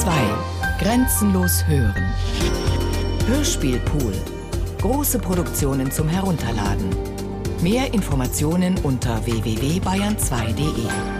2. Grenzenlos hören. Hörspielpool. Große Produktionen zum Herunterladen. Mehr Informationen unter www.bayern2.de.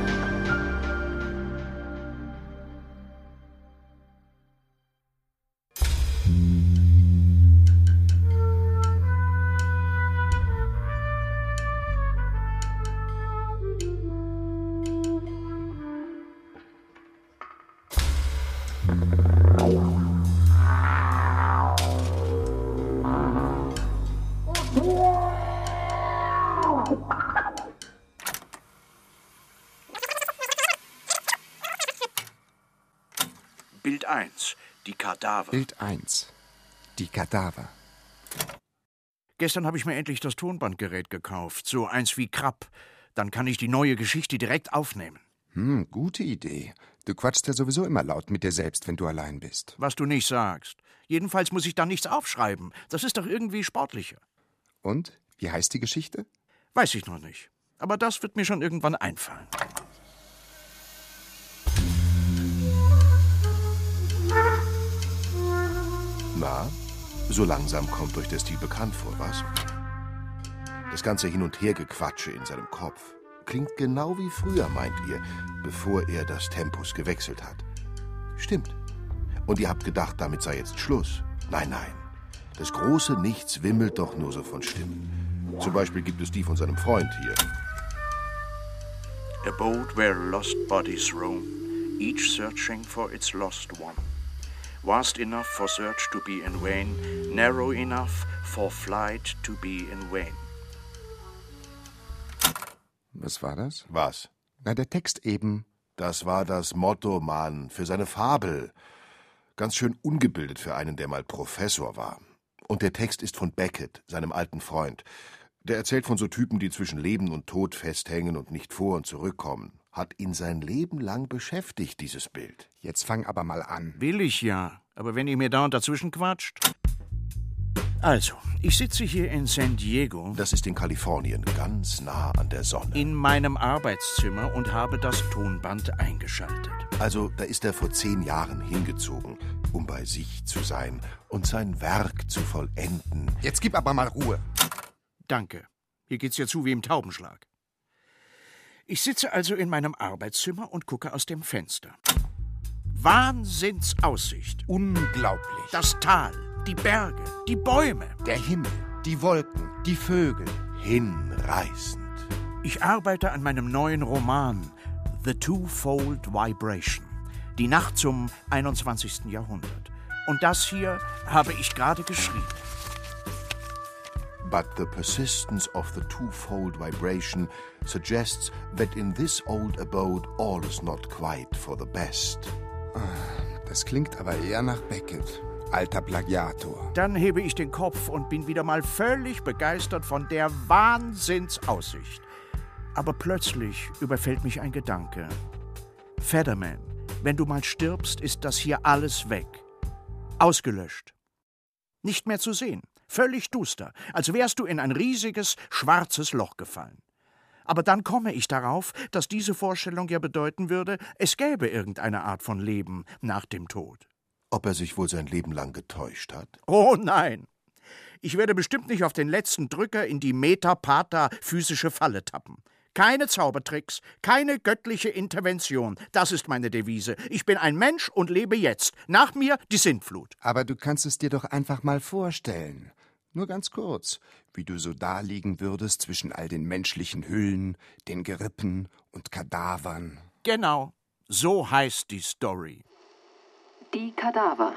Kadaver. Bild 1. Die Kadaver. Gestern habe ich mir endlich das Tonbandgerät gekauft. So eins wie Krapp. Dann kann ich die neue Geschichte direkt aufnehmen. Hm, gute Idee. Du quatschst ja sowieso immer laut mit dir selbst, wenn du allein bist. Was du nicht sagst. Jedenfalls muss ich da nichts aufschreiben. Das ist doch irgendwie sportlicher. Und? Wie heißt die Geschichte? Weiß ich noch nicht. Aber das wird mir schon irgendwann einfallen. Na, so langsam kommt euch der Stil bekannt vor, was? Das ganze Hin- und Hergequatsche in seinem Kopf klingt genau wie früher, meint ihr, bevor er das Tempus gewechselt hat. Stimmt. Und ihr habt gedacht, damit sei jetzt Schluss. Nein, nein. Das große Nichts wimmelt doch nur so von Stimmen. Zum Beispiel gibt es die von seinem Freund hier. A boat where lost bodies roam, each searching for its lost one. Vast enough for search to be in vain, narrow enough for flight to be in vain. Was war das? Was? Na, der Text eben. Das war das Motto, Mann, für seine Fabel. Ganz schön ungebildet für einen, der mal Professor war. Und der Text ist von Beckett, seinem alten Freund. Der erzählt von so Typen, die zwischen Leben und Tod festhängen und nicht vor und zurückkommen. Hat ihn sein Leben lang beschäftigt, dieses Bild. Jetzt fang aber mal an. Will ich ja. Aber wenn ihr mir dauernd dazwischen quatscht. Also, ich sitze hier in San Diego Das ist in Kalifornien, ganz nah an der Sonne. in meinem Arbeitszimmer und habe das Tonband eingeschaltet. Also, da ist er vor zehn Jahren hingezogen, um bei sich zu sein und sein Werk zu vollenden. Jetzt gib aber mal Ruhe. Danke. Hier geht's ja zu wie im Taubenschlag. Ich sitze also in meinem Arbeitszimmer und gucke aus dem Fenster. Wahnsinnsaussicht. Unglaublich. Das Tal, die Berge, die Bäume. Der Himmel, die Wolken, die Vögel. Hinreißend. Ich arbeite an meinem neuen Roman The Twofold Vibration. Die Nacht zum 21. Jahrhundert. Und das hier habe ich gerade geschrieben. But the persistence of the twofold vibration suggests that in this old abode all is not quite for the best. Das klingt aber eher nach Beckett. Alter Plagiator. Dann hebe ich den Kopf und bin wieder mal völlig begeistert von der Wahnsinnsaussicht. Aber plötzlich überfällt mich ein Gedanke. Federman, wenn du mal stirbst, ist das hier alles weg. Ausgelöscht. Nicht mehr zu sehen. Völlig duster, als wärst du in ein riesiges, schwarzes Loch gefallen. Aber dann komme ich darauf, dass diese Vorstellung ja bedeuten würde, es gäbe irgendeine Art von Leben nach dem Tod. Ob er sich wohl sein Leben lang getäuscht hat? Oh nein! Ich werde bestimmt nicht auf den letzten Drücker in die Meta-Pata-physische Falle tappen. Keine Zaubertricks, keine göttliche Intervention. Das ist meine Devise. Ich bin ein Mensch und lebe jetzt. Nach mir die Sintflut. Aber du kannst es dir doch einfach mal vorstellen. Nur ganz kurz, wie du so daliegen würdest zwischen all den menschlichen Hüllen, den Gerippen und Kadavern. Genau. So heißt die Story. Die Kadaver.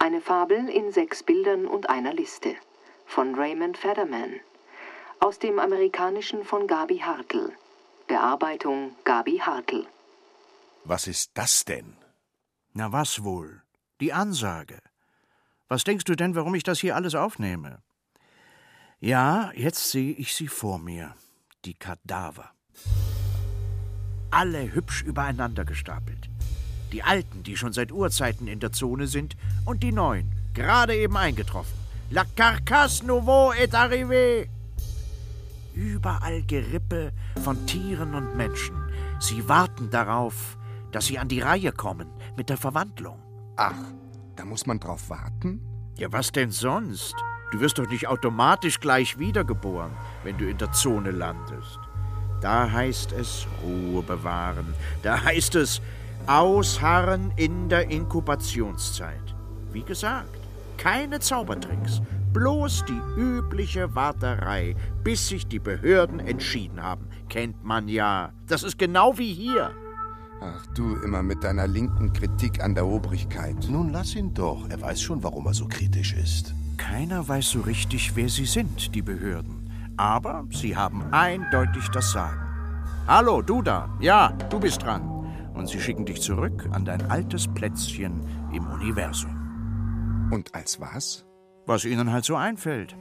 Eine Fabel in sechs Bildern und einer Liste. Von Raymond Federman. Aus dem Amerikanischen von Gabi Hartl. Bearbeitung Gabi Hartl. Was ist das denn? Na was wohl? Die Ansage. Was denkst du denn, warum ich das hier alles aufnehme? Ja, jetzt sehe ich sie vor mir. Die Kadaver. Alle hübsch übereinander gestapelt. Die Alten, die schon seit Urzeiten in der Zone sind, und die Neuen, gerade eben eingetroffen. La carcasse nouveau est arrivée. Überall Gerippe von Tieren und Menschen. Sie warten darauf, dass sie an die Reihe kommen mit der Verwandlung. Ach, da muss man drauf warten? Ja, was denn sonst? Du wirst doch nicht automatisch gleich wiedergeboren, wenn du in der Zone landest. Da heißt es Ruhe bewahren. Da heißt es ausharren in der Inkubationszeit. Wie gesagt, keine Zaubertricks, bloß die übliche Warterei, bis sich die Behörden entschieden haben. Kennt man ja. Das ist genau wie hier. Ach, du immer mit deiner linken Kritik an der Obrigkeit. Nun lass ihn doch. Er weiß schon, warum er so kritisch ist. Keiner weiß so richtig, wer sie sind, die Behörden. Aber sie haben eindeutig das Sagen. Hallo, du da. Ja, du bist dran. Und sie schicken dich zurück an dein altes Plätzchen im Universum. Und als was? Was ihnen halt so einfällt.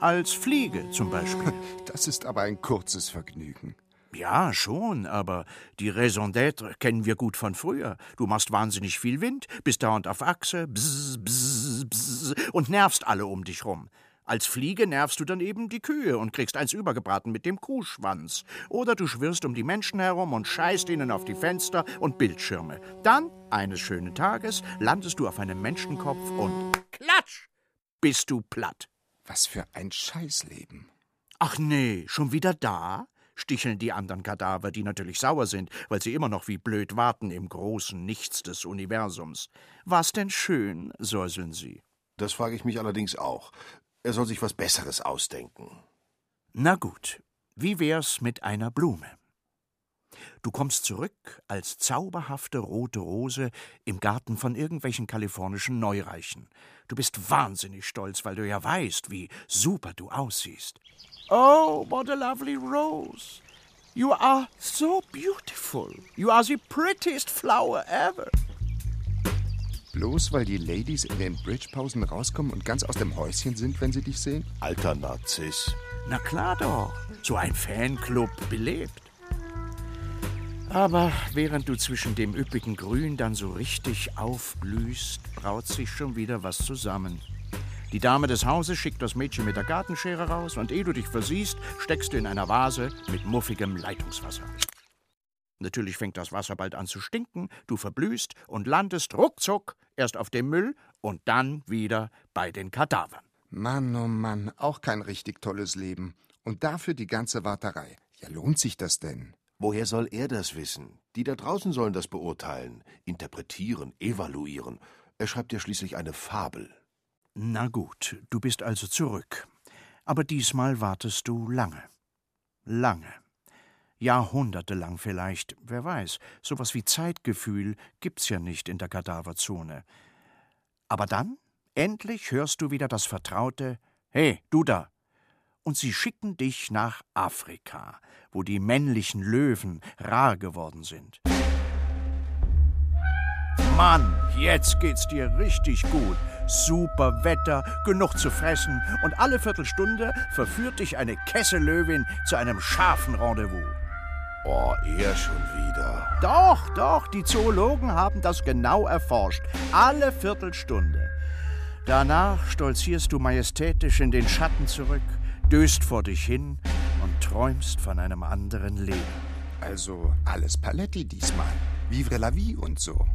Als Fliege zum Beispiel. Das ist aber ein kurzes Vergnügen. Ja, schon, aber die Raison d'être kennen wir gut von früher. Du machst wahnsinnig viel Wind, bist dauernd auf Achse, bzz, bzz, bzz, und nervst alle um dich rum. Als Fliege nervst du dann eben die Kühe und kriegst eins übergebraten mit dem Kuhschwanz. Oder du schwirrst um die Menschen herum und scheißt ihnen auf die Fenster und Bildschirme. Dann, eines schönen Tages, landest du auf einem Menschenkopf und klatsch, bist du platt. Was für ein Scheißleben. Ach nee, schon wieder da? sticheln die anderen Kadaver, die natürlich sauer sind, weil sie immer noch wie blöd warten im großen Nichts des Universums. Was denn schön, säuseln sie. Das frage ich mich allerdings auch. Er soll sich was Besseres ausdenken. Na gut, wie wär's mit einer Blume? Du kommst zurück als zauberhafte rote Rose im Garten von irgendwelchen kalifornischen Neureichen. Du bist wahnsinnig stolz, weil du ja weißt, wie super du aussiehst. Oh, what a lovely rose. You are so beautiful. You are the prettiest flower ever. Bloß weil die Ladies in den Bridgepausen rauskommen und ganz aus dem Häuschen sind, wenn sie dich sehen? Alter Narziss. Na klar doch. So ein Fanclub belebt. Aber während du zwischen dem üppigen Grün dann so richtig aufblühst, braut sich schon wieder was zusammen. Die Dame des Hauses schickt das Mädchen mit der Gartenschere raus und ehe du dich versiehst, steckst du in einer Vase mit muffigem Leitungswasser. Natürlich fängt das Wasser bald an zu stinken, du verblühst und landest ruckzuck erst auf dem Müll und dann wieder bei den Kadavern. Mann, oh Mann, auch kein richtig tolles Leben. Und dafür die ganze Warterei. Ja, lohnt sich das denn? Woher soll er das wissen? Die da draußen sollen das beurteilen, interpretieren, evaluieren. Er schreibt ja schließlich eine Fabel. Na gut, du bist also zurück. Aber diesmal wartest du lange. Lange. Jahrhundertelang vielleicht, wer weiß. Sowas wie Zeitgefühl gibt's ja nicht in der Kadaverzone. Aber dann, endlich hörst du wieder das vertraute Hey, du da! Und sie schicken dich nach Afrika, wo die männlichen Löwen rar geworden sind. Mann, jetzt geht's dir richtig gut. Super Wetter, genug zu fressen und alle Viertelstunde verführt dich eine Kessellöwin zu einem scharfen Rendezvous. Oh, er schon wieder. Doch, doch, die Zoologen haben das genau erforscht. Alle Viertelstunde. Danach stolzierst du majestätisch in den Schatten zurück, döst vor dich hin und träumst von einem anderen Leben. Also alles Paletti diesmal. Vivre la vie und so.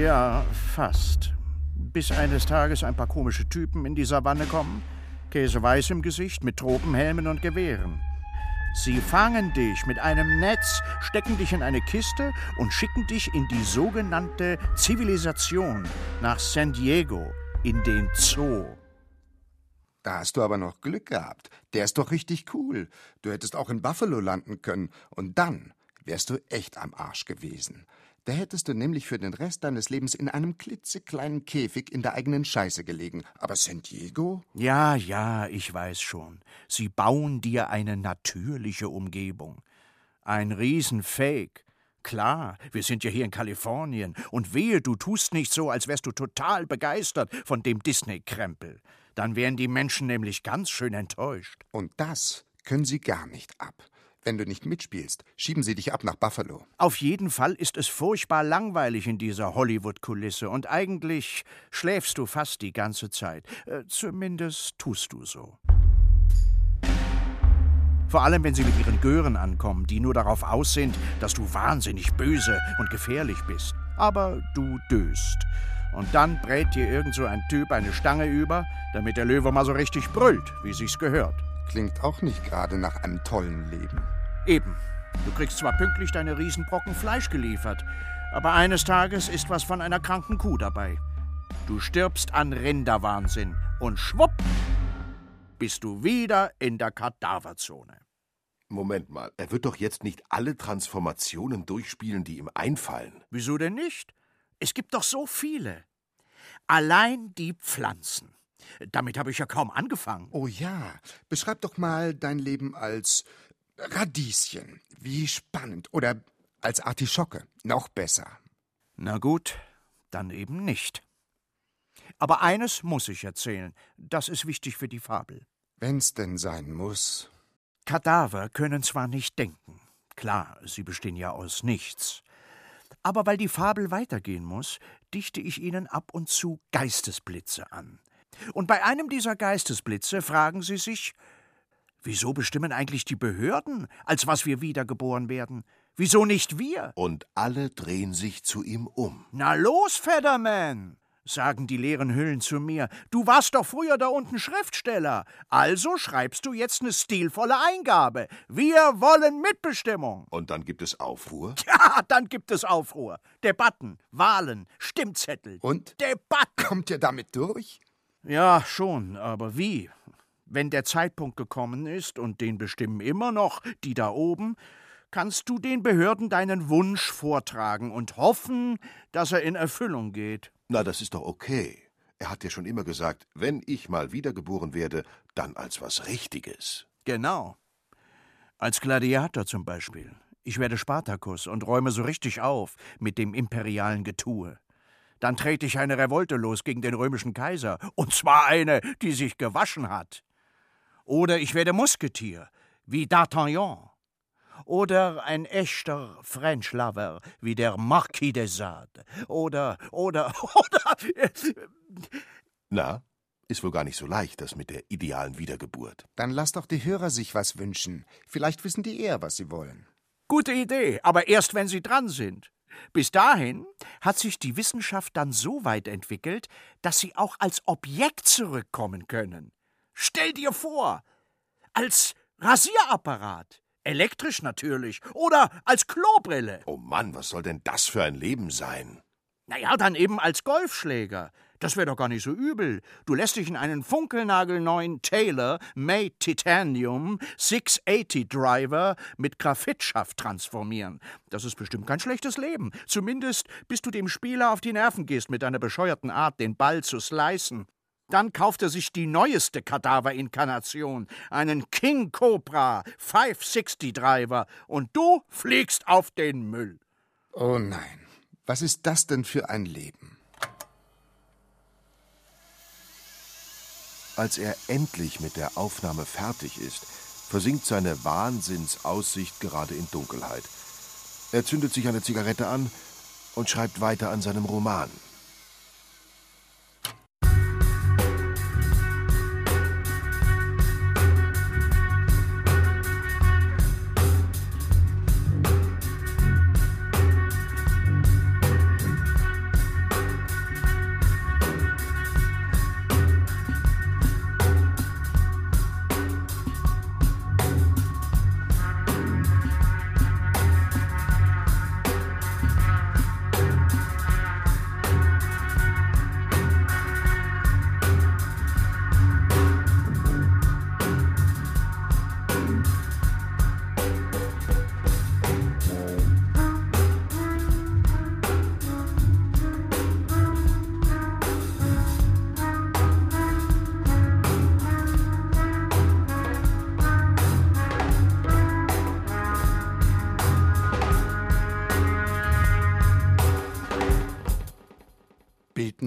Ja, fast. Bis eines Tages ein paar komische Typen in die Savanne kommen, käseweiß im Gesicht, mit Tropenhelmen und Gewehren. Sie fangen dich mit einem Netz, stecken dich in eine Kiste und schicken dich in die sogenannte Zivilisation nach San Diego, in den Zoo. Da hast du aber noch Glück gehabt. Der ist doch richtig cool. Du hättest auch in Buffalo landen können. Und dann wärst du echt am Arsch gewesen. Da hättest du nämlich für den Rest deines Lebens in einem klitzekleinen Käfig in der eigenen Scheiße gelegen. Aber San Diego? Ja, ja, ich weiß schon. Sie bauen dir eine natürliche Umgebung. Ein Riesenfake. Klar, wir sind ja hier in Kalifornien. Und wehe, du tust nicht so, als wärst du total begeistert von dem Disney-Krempel. Dann wären die Menschen nämlich ganz schön enttäuscht. Und das können sie gar nicht ab. Wenn du nicht mitspielst, schieben sie dich ab nach Buffalo. Auf jeden Fall ist es furchtbar langweilig in dieser Hollywood-Kulisse und eigentlich schläfst du fast die ganze Zeit. Äh, zumindest tust du so. Vor allem, wenn sie mit ihren Gören ankommen, die nur darauf aus sind, dass du wahnsinnig böse und gefährlich bist. Aber du döst. Und dann brät dir irgend so ein Typ eine Stange über, damit der Löwe mal so richtig brüllt, wie sich's gehört. Klingt auch nicht gerade nach einem tollen Leben. Eben. Du kriegst zwar pünktlich deine Riesenbrocken Fleisch geliefert, aber eines Tages ist was von einer kranken Kuh dabei. Du stirbst an Rinderwahnsinn und schwupp bist du wieder in der Kadaverzone. Moment mal, er wird doch jetzt nicht alle Transformationen durchspielen, die ihm einfallen. Wieso denn nicht? Es gibt doch so viele. Allein die Pflanzen. Damit habe ich ja kaum angefangen. Oh ja, beschreib doch mal dein Leben als Radieschen. Wie spannend. Oder als Artischocke. Noch besser. Na gut, dann eben nicht. Aber eines muss ich erzählen. Das ist wichtig für die Fabel. Wenn's denn sein muss. Kadaver können zwar nicht denken. Klar, sie bestehen ja aus nichts. Aber weil die Fabel weitergehen muss, dichte ich ihnen ab und zu Geistesblitze an. Und bei einem dieser Geistesblitze fragen sie sich, wieso bestimmen eigentlich die Behörden, als was wir wiedergeboren werden? Wieso nicht wir? Und alle drehen sich zu ihm um. Na los, Fedderman! sagen die leeren Hüllen zu mir. Du warst doch früher da unten Schriftsteller. Also schreibst du jetzt eine stilvolle Eingabe. Wir wollen Mitbestimmung. Und dann gibt es Aufruhr? Ja, dann gibt es Aufruhr. Debatten, Wahlen, Stimmzettel. Und? Debatten. Kommt ihr damit durch? Ja, schon, aber wie? Wenn der Zeitpunkt gekommen ist, und den bestimmen immer noch die da oben, kannst du den Behörden deinen Wunsch vortragen und hoffen, dass er in Erfüllung geht. Na, das ist doch okay. Er hat ja schon immer gesagt, wenn ich mal wiedergeboren werde, dann als was Richtiges. Genau. Als Gladiator zum Beispiel. Ich werde Spartacus und räume so richtig auf mit dem imperialen Getue. Dann trete ich eine Revolte los gegen den römischen Kaiser, und zwar eine, die sich gewaschen hat. Oder ich werde Musketier, wie D'Artagnan. Oder ein echter French Lover, wie der Marquis de Sade. Oder, oder, oder. Na, ist wohl gar nicht so leicht, das mit der idealen Wiedergeburt. Dann lass doch die Hörer sich was wünschen. Vielleicht wissen die eher, was sie wollen. Gute Idee, aber erst wenn sie dran sind. Bis dahin hat sich die Wissenschaft dann so weit entwickelt, dass sie auch als Objekt zurückkommen können. Stell dir vor, als Rasierapparat, elektrisch natürlich, oder als Klobrille. Oh Mann, was soll denn das für ein Leben sein? Naja, dann eben als Golfschläger. Das wäre doch gar nicht so übel. Du lässt dich in einen funkelnagelneuen Taylor Made Titanium 680 Driver mit Graphitschaft transformieren. Das ist bestimmt kein schlechtes Leben. Zumindest bis du dem Spieler auf die Nerven gehst mit deiner bescheuerten Art, den Ball zu slicen. Dann kauft er sich die neueste Kadaverinkarnation, einen King Cobra 560 Driver, und du fliegst auf den Müll. Oh nein, was ist das denn für ein Leben? Als er endlich mit der Aufnahme fertig ist, versinkt seine Wahnsinnsaussicht gerade in Dunkelheit. Er zündet sich eine Zigarette an und schreibt weiter an seinem Roman.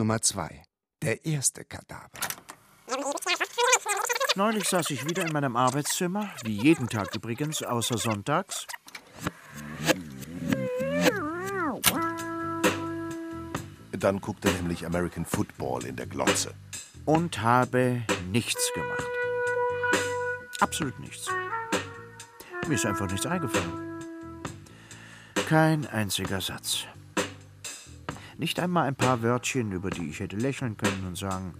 Nummer zwei. Der erste Kadaver. Neulich saß ich wieder in meinem Arbeitszimmer, wie jeden Tag übrigens, außer sonntags. Dann guckt er nämlich American Football in der Glotze. Und habe nichts gemacht. Absolut nichts. Mir ist einfach nichts eingefallen. Kein einziger Satz. Nicht einmal ein paar Wörtchen, über die ich hätte lächeln können und sagen,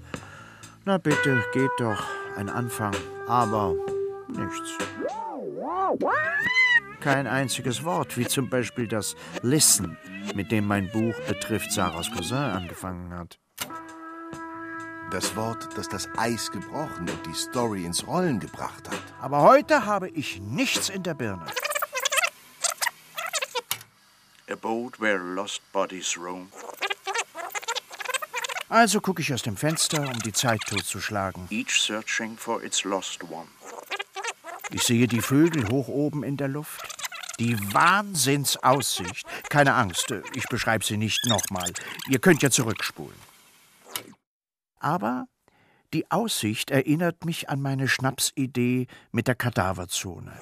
na bitte, geht doch, ein Anfang, aber nichts. Kein einziges Wort, wie zum Beispiel das Listen, mit dem mein Buch betrifft Sarahs Cousin angefangen hat. Das Wort, das das Eis gebrochen und die Story ins Rollen gebracht hat. Aber heute habe ich nichts in der Birne. A boat where lost bodies roam. Also gucke ich aus dem Fenster, um die Zeit totzuschlagen. Each searching for its lost one. Ich sehe die Vögel hoch oben in der Luft. Die Wahnsinnsaussicht. Keine Angst, ich beschreibe sie nicht nochmal. Ihr könnt ja zurückspulen. Aber die Aussicht erinnert mich an meine Schnapsidee mit der Kadaverzone.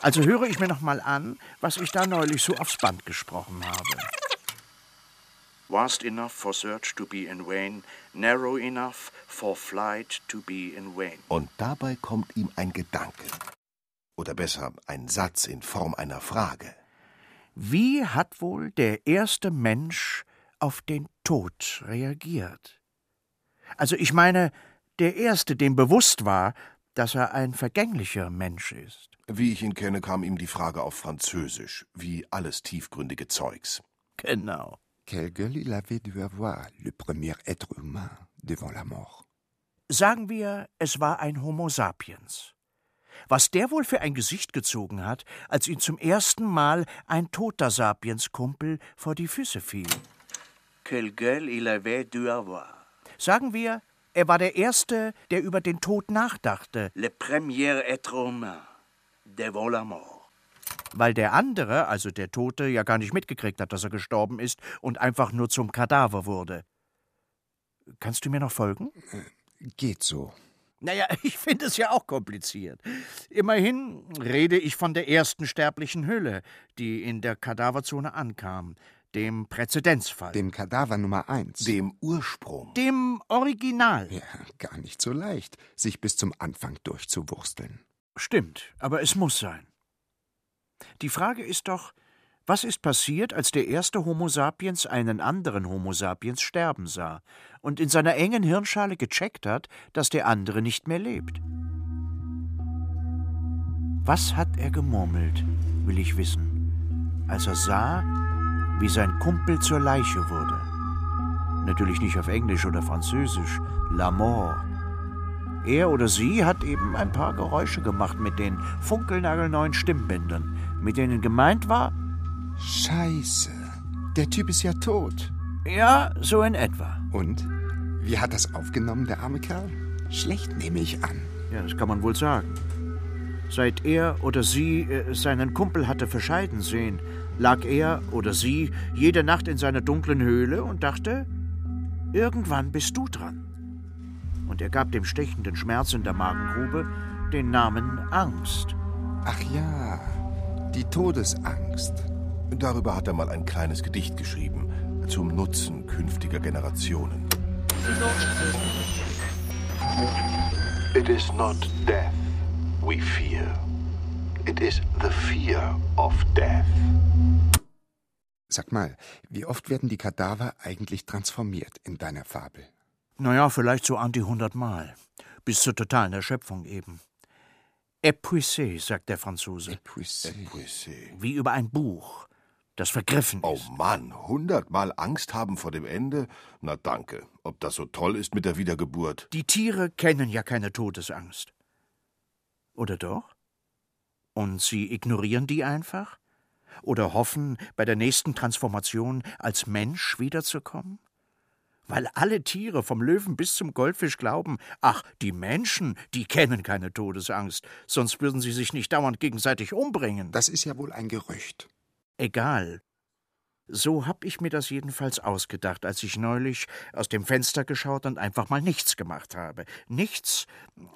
Also höre ich mir nochmal an, was ich da neulich so aufs Band gesprochen habe. Vast enough for search to be in vain, narrow enough for flight to be in vain. Und dabei kommt ihm ein Gedanke. Oder besser, ein Satz in Form einer Frage. Wie hat wohl der erste Mensch auf den Tod reagiert? Also ich meine, der erste, dem bewusst war, dass er ein vergänglicher Mensch ist. Wie ich ihn kenne, kam ihm die Frage auf Französisch, wie alles tiefgründige Zeugs. Genau. Quelle gueule il avait dû avoir, le premier être humain, devant la mort. Sagen wir, es war ein Homo sapiens. Was der wohl für ein Gesicht gezogen hat, als ihn zum ersten Mal ein toter Sapiens-Kumpel vor die Füße fiel. Quelle gueule il avait dû avoir. Sagen wir, er war der Erste, der über den Tod nachdachte, Le premier être humain devant la mort. Weil der andere, also der Tote, ja gar nicht mitgekriegt hat, dass er gestorben ist und einfach nur zum Kadaver wurde. Kannst du mir noch folgen? Geht so. Naja, ich finde es ja auch kompliziert. Immerhin rede ich von der ersten sterblichen Hülle, die in der Kadaverzone ankam, dem Präzedenzfall, Dem Kadaver Nummer eins. Dem Ursprung. dem Original. ja, gar nicht so leicht, sich bis zum Anfang durchzuwursteln. Stimmt, aber es muss sein. Die Frage ist doch, was ist passiert, als der erste Homo sapiens einen anderen Homo sapiens sterben sah und in seiner engen Hirnschale gecheckt hat, dass der andere nicht mehr lebt? Was hat er gemurmelt, will ich wissen, als er sah, wie sein Kumpel zur Leiche wurde? Natürlich nicht auf Englisch oder Französisch, la mort. Er oder sie hat eben ein paar Geräusche gemacht mit den funkelnagelneuen Stimmbändern, mit denen gemeint war, Scheiße. Der Typ ist ja tot. ja, so in etwa. Und? Wie hat das aufgenommen, der arme Kerl? Schlecht, nehme ich an. Ja, das kann man wohl sagen. Seit er oder sie äh, seinen Kumpel hatte verscheiden sehen, lag er oder sie jede Nacht in seiner dunklen Höhle und dachte, irgendwann bist du dran. Und er gab dem stechenden Schmerz in der Magengrube den Namen Angst. Ach ja, die Todesangst. Darüber hat er mal ein kleines Gedicht geschrieben, zum Nutzen künftiger Generationen. It is not death we fear. It is the fear of death. Sag mal, wie oft werden die Kadaver eigentlich transformiert in deiner Fabel? Naja, vielleicht so an die hundert Mal. Bis zur totalen Erschöpfung eben. Épuisé, sagt der Franzose. Épuisé. Puissé. Wie über ein Buch, das vergriffen Oh ist. Mann, hundertmal Angst haben vor dem Ende? Na danke. Ob das so toll ist mit der Wiedergeburt? Die Tiere kennen ja keine Todesangst. Oder doch? Und sie ignorieren die einfach? Oder hoffen, bei der nächsten Transformation als Mensch wiederzukommen? Weil alle Tiere vom Löwen bis zum Goldfisch glauben, ach, die Menschen, die kennen keine Todesangst, sonst würden sie sich nicht dauernd gegenseitig umbringen. Das ist ja wohl ein Gerücht. Egal. So hab ich mir das jedenfalls ausgedacht, als ich neulich aus dem Fenster geschaut und einfach mal nichts gemacht habe. Nichts,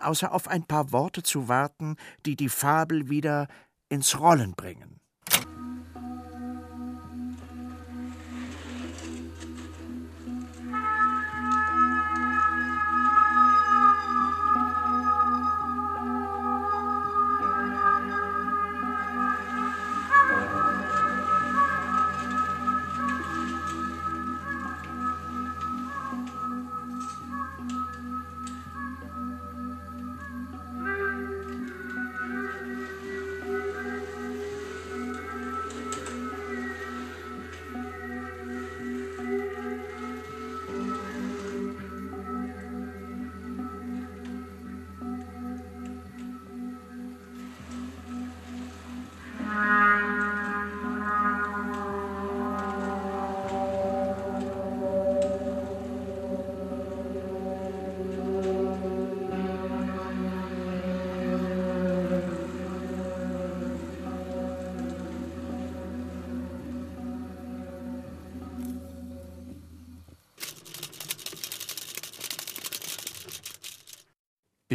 außer auf ein paar Worte zu warten, die die Fabel wieder ins Rollen bringen.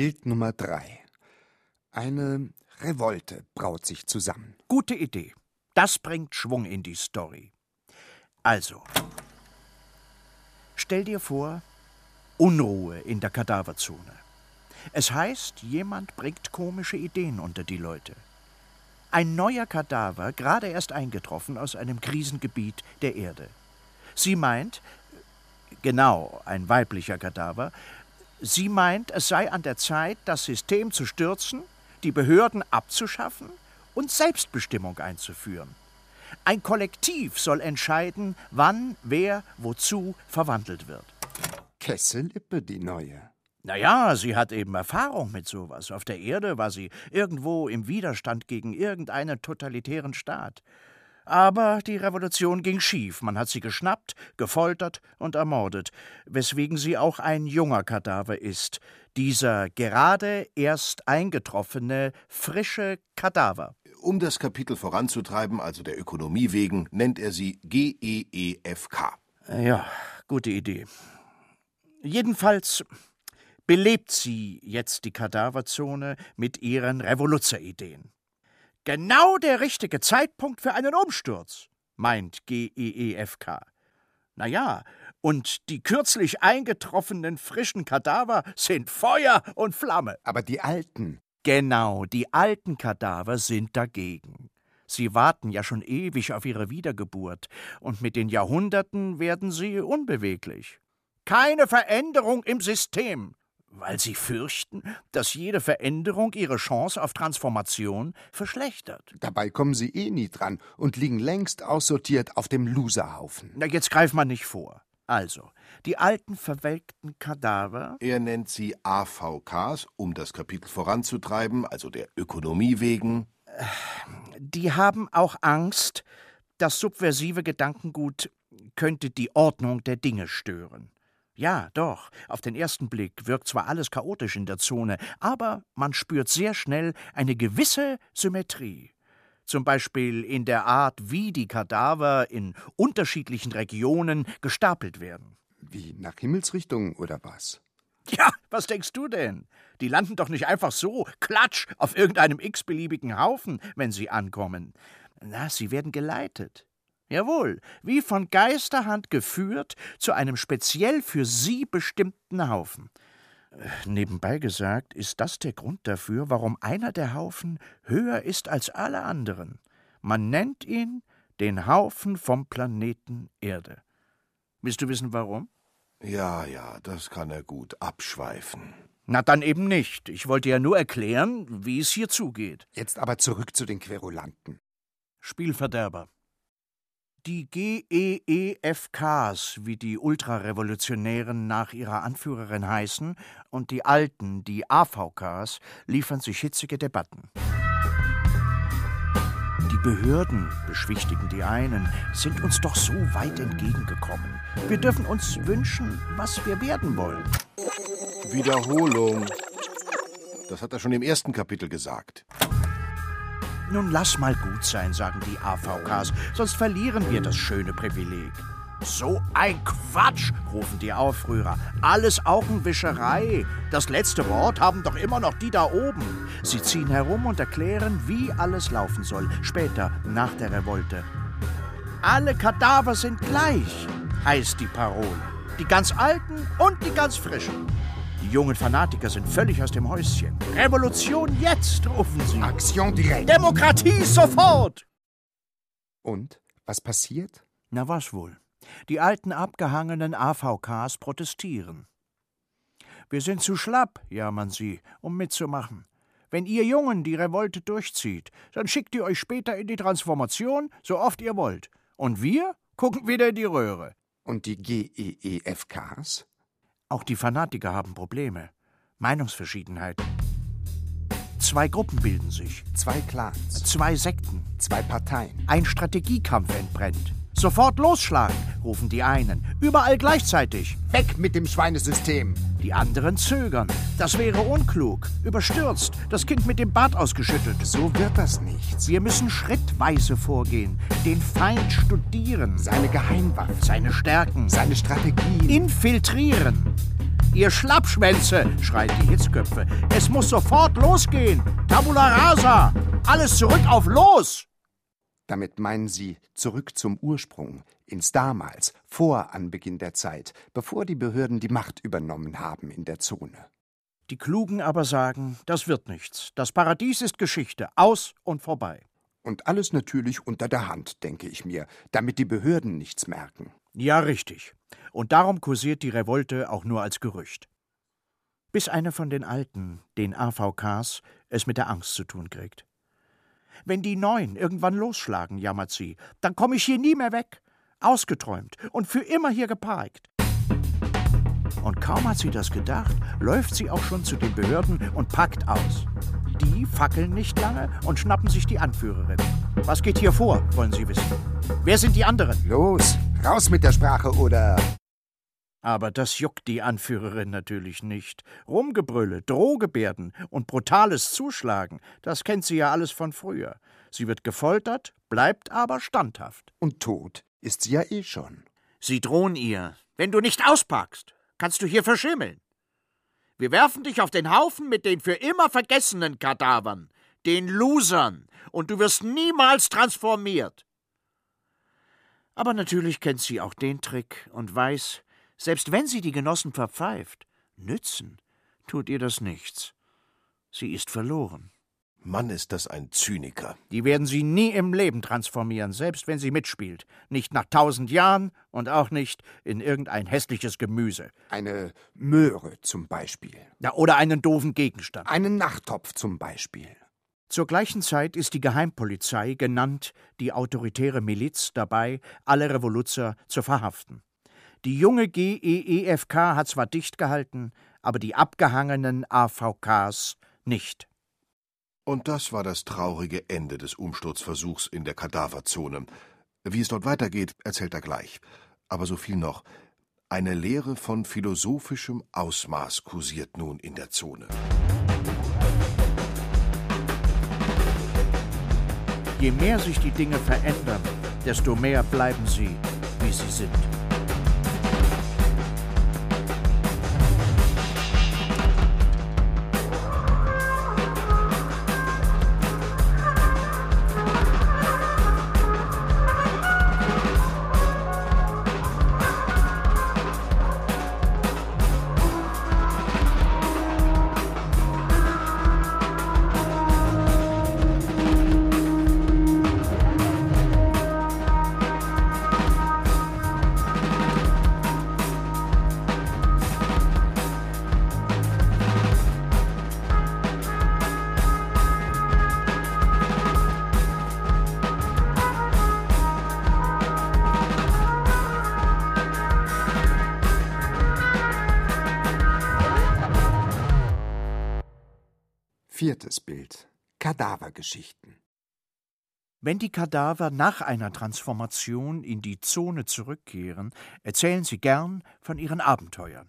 Bild Nummer drei. Eine Revolte braut sich zusammen. Gute Idee. Das bringt Schwung in die Story. Also, stell dir vor, Unruhe in der Kadaverzone. Es heißt, jemand bringt komische Ideen unter die Leute. Ein neuer Kadaver, gerade erst eingetroffen aus einem Krisengebiet der Erde. Sie meint, genau, ein weiblicher Kadaver, sie meint, es sei an der Zeit, das System zu stürzen, die Behörden abzuschaffen und Selbstbestimmung einzuführen. Ein Kollektiv soll entscheiden, wann, wer, wozu verwandelt wird. Kessellippe, die neue. Naja, sie hat eben Erfahrung mit sowas. Auf der Erde war sie irgendwo im Widerstand gegen irgendeinen totalitären Staat. Aber die Revolution ging schief. Man hat sie geschnappt, gefoltert und ermordet, weswegen sie auch ein junger Kadaver ist. Dieser gerade erst eingetroffene, frische Kadaver. Um das Kapitel voranzutreiben, also der Ökonomie wegen, nennt er sie GEEFK. Ja, gute Idee. Jedenfalls belebt sie jetzt die Kadaverzone mit ihren Revoluzzerideen. Genau der richtige Zeitpunkt für einen Umsturz, meint GEEFK. Na ja, und die kürzlich eingetroffenen frischen Kadaver sind Feuer und Flamme. Aber die alten. Genau, die alten Kadaver sind dagegen. Sie warten ja schon ewig auf ihre Wiedergeburt, und mit den Jahrhunderten werden sie unbeweglich. Keine Veränderung im System, weil sie fürchten, dass jede Veränderung ihre Chance auf Transformation verschlechtert. Dabei kommen sie eh nie dran und liegen längst aussortiert auf dem Loserhaufen. Na, jetzt greif mal nicht vor. Also, die alten verwelkten Kadaver. Er nennt sie AVKs, um das Kapitel voranzutreiben, also der Ökonomie wegen. Die haben auch Angst, das subversive Gedankengut könnte die Ordnung der Dinge stören. Ja, doch, auf den ersten Blick wirkt zwar alles chaotisch in der Zone, aber man spürt sehr schnell eine gewisse Symmetrie. Zum Beispiel in der Art, wie die Kadaver in unterschiedlichen Regionen gestapelt werden. Wie nach Himmelsrichtung oder was? Ja, was denkst du denn? Die landen doch nicht einfach so, klatsch, auf irgendeinem x-beliebigen Haufen, wenn sie ankommen. Na, sie werden geleitet. Jawohl, wie von Geisterhand geführt zu einem speziell für sie bestimmten Haufen. Nebenbei gesagt, ist das der Grund dafür, warum einer der Haufen höher ist als alle anderen. Man nennt ihn den Haufen vom Planeten Erde. Willst du wissen, warum? Ja, ja, das kann er gut abschweifen. Na dann eben nicht. Ich wollte ja nur erklären, wie es hier zugeht. Jetzt aber zurück zu den Querulanten. Spielverderber. Die GEEFKs, wie die Ultrarevolutionären nach ihrer Anführerin heißen, und die alten, die AVKs, liefern sich hitzige Debatten. Die Behörden, beschwichtigen die einen, sind uns doch so weit entgegengekommen. Wir dürfen uns wünschen, was wir werden wollen. Wiederholung. Das hat er schon im ersten Kapitel gesagt. Nun lass mal gut sein, sagen die AVKs, sonst verlieren wir das schöne Privileg. So ein Quatsch, rufen die Aufrührer. Alles Augenwischerei. Das letzte Wort haben doch immer noch die da oben. Sie ziehen herum und erklären, wie alles laufen soll, später, nach der Revolte. Alle Kadaver sind gleich, heißt die Parole. Die ganz alten und die ganz frischen. Die jungen Fanatiker sind völlig aus dem Häuschen. Revolution jetzt, rufen sie. Aktion direkt. Demokratie sofort! Und? Was passiert? Na was wohl? Die alten abgehangenen AVKs protestieren. Wir sind zu schlapp, jammern sie, um mitzumachen. Wenn ihr Jungen die Revolte durchzieht, dann schickt ihr euch später in die Transformation, so oft ihr wollt. Und wir gucken wieder in die Röhre. Und die GEEFKs? Auch die Fanatiker haben Probleme. Meinungsverschiedenheiten. Zwei Gruppen bilden sich. Zwei Clans. Zwei Sekten. Zwei Parteien. Ein Strategiekampf entbrennt. Sofort losschlagen, rufen die einen. Überall gleichzeitig. Weg mit dem Schweinesystem. Die anderen zögern. Das wäre unklug. Überstürzt. Das Kind mit dem Bart ausgeschüttelt. So wird das nichts. Wir müssen schrittweise vorgehen. Den Feind studieren. Seine Geheimwaffen. Seine Stärken. Seine Strategien. Infiltrieren. Ihr Schlappschwänze, schreien die Hitzköpfe. Es muss sofort losgehen. Tabula rasa. Alles zurück auf los. Damit meinen sie zurück zum Ursprung, ins damals, vor Anbeginn der Zeit, bevor die Behörden die Macht übernommen haben in der Zone. Die Klugen aber sagen, das wird nichts. Das Paradies ist Geschichte, aus und vorbei. Und alles natürlich unter der Hand, denke ich mir, damit die Behörden nichts merken. Ja, richtig. Und darum kursiert die Revolte auch nur als Gerücht. Bis einer von den Alten, den AVKs, es mit der Angst zu tun kriegt. Wenn die Neuen irgendwann losschlagen, jammert sie, dann komme ich hier nie mehr weg. Ausgeträumt und für immer hier geparkt. Und kaum hat sie das gedacht, läuft sie auch schon zu den Behörden und packt aus. Die fackeln nicht lange und schnappen sich die Anführerin. Was geht hier vor, wollen sie wissen. Wer sind die anderen? Los, raus mit der Sprache oder. Aber das juckt die Anführerin natürlich nicht. Rumgebrülle, Drohgebärden und brutales Zuschlagen, das kennt sie ja alles von früher. Sie wird gefoltert, bleibt aber standhaft. Und tot ist sie ja eh schon. Sie drohen ihr. Wenn du nicht auspackst, kannst du hier verschimmeln. Wir werfen dich auf den Haufen mit den für immer vergessenen Kadavern, den Losern, und du wirst niemals transformiert. Aber natürlich kennt sie auch den Trick und weiß, selbst wenn sie die Genossen verpfeift, nützen tut ihr das nichts. Sie ist verloren. Mann, ist das ein Zyniker. Die werden sie nie im Leben transformieren, selbst wenn sie mitspielt. Nicht nach tausend Jahren und auch nicht in irgendein hässliches Gemüse. Eine Möhre zum Beispiel. Ja, oder einen doofen Gegenstand. Einen Nachttopf zum Beispiel. Zur gleichen Zeit ist die Geheimpolizei, genannt die autoritäre Miliz, dabei, alle Revoluzer zu verhaften. Die junge GEEFK hat zwar dicht gehalten, aber die abgehangenen AVKs nicht. Und das war das traurige Ende des Umsturzversuchs in der Kadaverzone. Wie es dort weitergeht, erzählt er gleich. Aber so viel noch. Eine Lehre von philosophischem Ausmaß kursiert nun in der Zone. Je mehr sich die Dinge verändern, desto mehr bleiben sie, wie sie sind. Wenn die Kadaver nach einer Transformation in die Zone zurückkehren, erzählen sie gern von ihren Abenteuern.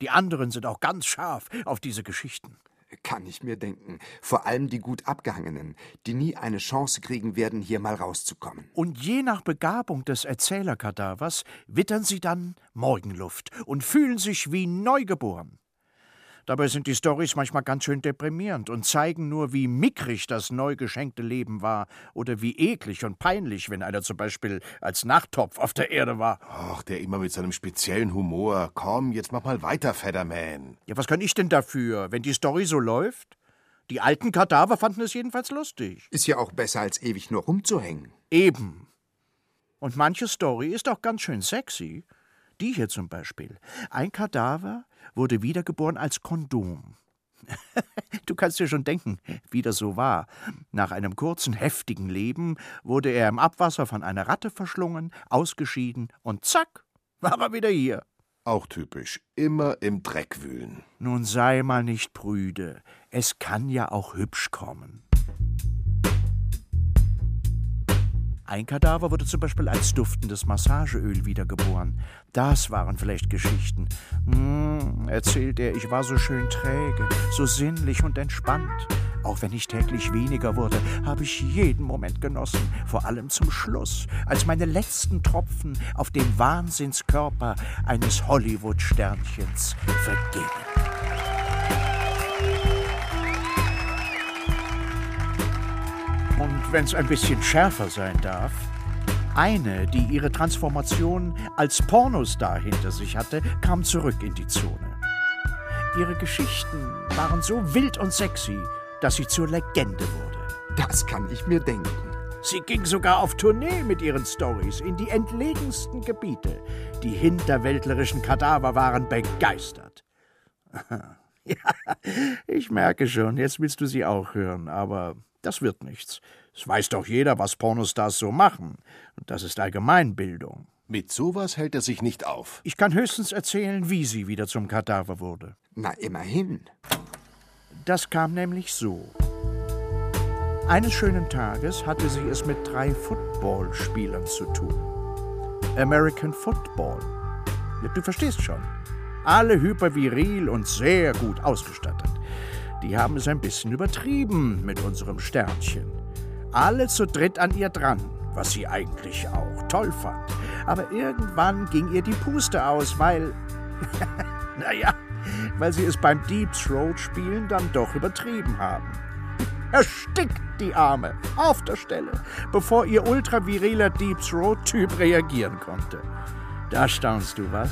Die anderen sind auch ganz scharf auf diese Geschichten. Kann ich mir denken. Vor allem die gut abgehangenen, die nie eine Chance kriegen werden, hier mal rauszukommen. Und je nach Begabung des Erzählerkadavers wittern sie dann Morgenluft und fühlen sich wie neugeboren. Dabei sind die Storys manchmal ganz schön deprimierend und zeigen nur, wie mickrig das neu geschenkte Leben war oder wie eklig und peinlich, wenn einer zum Beispiel als Nachttopf auf der Erde war. Ach, der immer mit seinem speziellen Humor. Komm, jetzt mach mal weiter, Fedderman. Ja, was kann ich denn dafür, wenn die Story so läuft? Die alten Kadaver fanden es jedenfalls lustig. Ist ja auch besser, als ewig nur rumzuhängen. Eben. Und manche Story ist auch ganz schön sexy. Die hier zum Beispiel. Ein Kadaver wurde wiedergeboren als Kondom. Du kannst dir schon denken, wie das so war. Nach einem kurzen, heftigen Leben wurde er im Abwasser von einer Ratte verschlungen, ausgeschieden und zack, war er wieder hier. Auch typisch. Immer im Dreck wühlen. Nun sei mal nicht prüde. Es kann ja auch hübsch kommen. Ein Kadaver wurde zum Beispiel als duftendes Massageöl wiedergeboren. Das waren vielleicht Geschichten. Hm, erzählt er, ich war so schön träge, so sinnlich und entspannt. Auch wenn ich täglich weniger wurde, habe ich jeden Moment genossen, vor allem zum Schluss, als meine letzten Tropfen auf dem Wahnsinnskörper eines Hollywood-Sternchens vergingen. Und wenn es ein bisschen schärfer sein darf, eine, die ihre Transformation als Pornostar hinter sich hatte, kam zurück in die Zone. Ihre Geschichten waren so wild und sexy, dass sie zur Legende wurde. Das kann ich mir denken. Sie ging sogar auf Tournee mit ihren Stories in die entlegensten Gebiete. Die hinterwäldlerischen Kadaver waren begeistert. ja, ich merke schon, jetzt willst du sie auch hören, aber das wird nichts. Es weiß doch jeder, was Pornostars so machen. Und das ist Allgemeinbildung. Mit sowas hält er sich nicht auf. Ich kann höchstens erzählen, wie sie wieder zum Kadaver wurde. Na, immerhin. Das kam nämlich so. Eines schönen Tages hatte sie es mit drei Footballspielern zu tun. American Football. Du verstehst schon. Alle hyperviril und sehr gut ausgestattet. Die haben es ein bisschen übertrieben mit unserem Sternchen. Alle zu dritt an ihr dran, was sie eigentlich auch toll fand. Aber irgendwann ging ihr die Puste aus, weil. naja, weil sie es beim Deep Throat Spielen dann doch übertrieben haben. Erstickt die Arme auf der Stelle, bevor ihr ultraviriler Deep Throat Typ reagieren konnte. Da staunst du, was?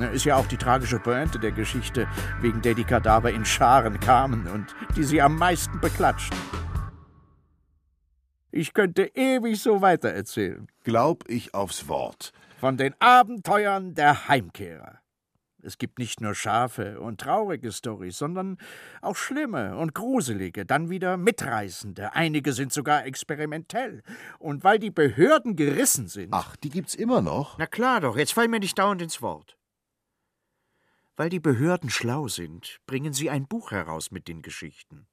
Ist ja auch die tragische Pointe der Geschichte, wegen der die Kadaver in Scharen kamen und die sie am meisten beklatschten. Ich könnte ewig so weitererzählen. Glaub ich aufs Wort. Von den Abenteuern der Heimkehrer. Es gibt nicht nur scharfe und traurige Storys, sondern auch schlimme und gruselige, dann wieder mitreißende. Einige sind sogar experimentell. Und weil die Behörden gerissen sind. Ach, die gibt's immer noch? Na klar doch, jetzt fall mir nicht dauernd ins Wort. Weil die Behörden schlau sind, bringen sie ein Buch heraus mit den Geschichten.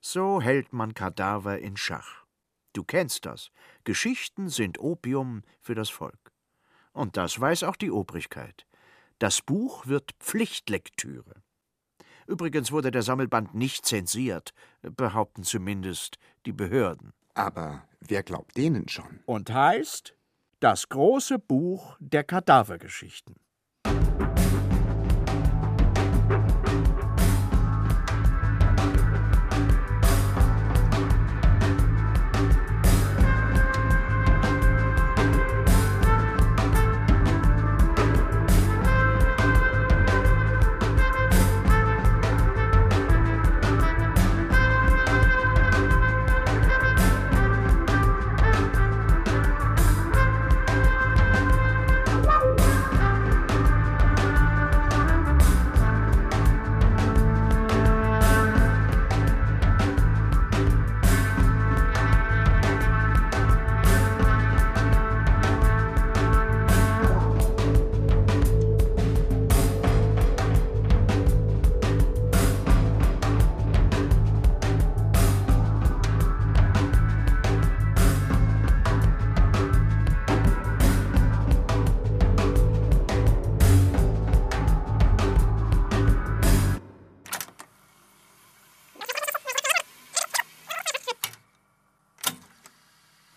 So hält man Kadaver in Schach. Du kennst das. Geschichten sind Opium für das Volk. Und das weiß auch die Obrigkeit. Das Buch wird Pflichtlektüre. Übrigens wurde der Sammelband nicht zensiert, behaupten zumindest die Behörden. Aber wer glaubt denen schon? Und heißt das große Buch der Kadavergeschichten.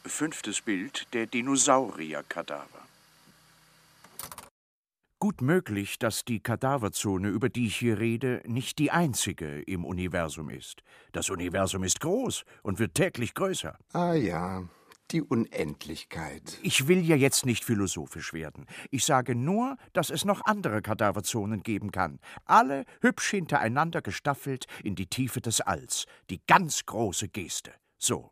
Fünftes Bild der Dinosaurier-Kadaver. Gut möglich, dass die Kadaverzone, über die ich hier rede, nicht die einzige im Universum ist. Das Universum ist groß und wird täglich größer. Ah ja, die Unendlichkeit. Ich will ja jetzt nicht philosophisch werden. Ich sage nur, dass es noch andere Kadaverzonen geben kann. Alle hübsch hintereinander gestaffelt in die Tiefe des Alls. Die ganz große Geste. So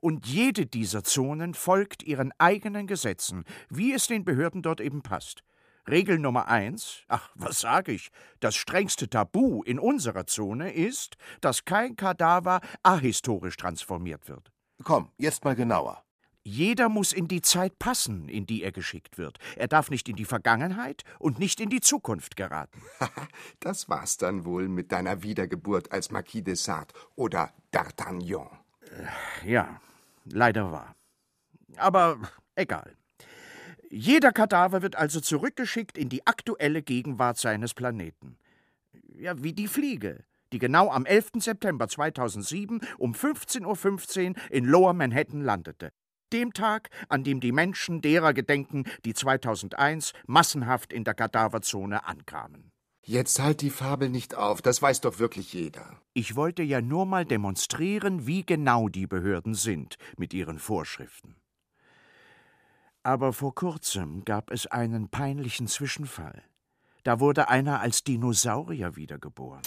und jede dieser Zonen folgt ihren eigenen Gesetzen, wie es den Behörden dort eben passt. Regel Nummer eins, ach, was sage ich, das strengste Tabu in unserer Zone ist, dass kein Kadaver ahistorisch transformiert wird. Komm, jetzt mal genauer. Jeder muss in die Zeit passen, in die er geschickt wird. Er darf nicht in die Vergangenheit und nicht in die Zukunft geraten. das war's dann wohl mit deiner Wiedergeburt als Marquis de Sade oder D'Artagnan. Ja, leider wahr. Aber egal. Jeder Kadaver wird also zurückgeschickt in die aktuelle Gegenwart seines Planeten. Ja, wie die Fliege, die genau am 11. September 2007 um 15.15 .15 Uhr in Lower Manhattan landete. Dem Tag, an dem die Menschen derer gedenken, die 2001 massenhaft in der Kadaverzone ankamen. Jetzt halt die Fabel nicht auf, das weiß doch wirklich jeder. Ich wollte ja nur mal demonstrieren, wie genau die Behörden sind mit ihren Vorschriften. Aber vor kurzem gab es einen peinlichen Zwischenfall. Da wurde einer als Dinosaurier wiedergeboren.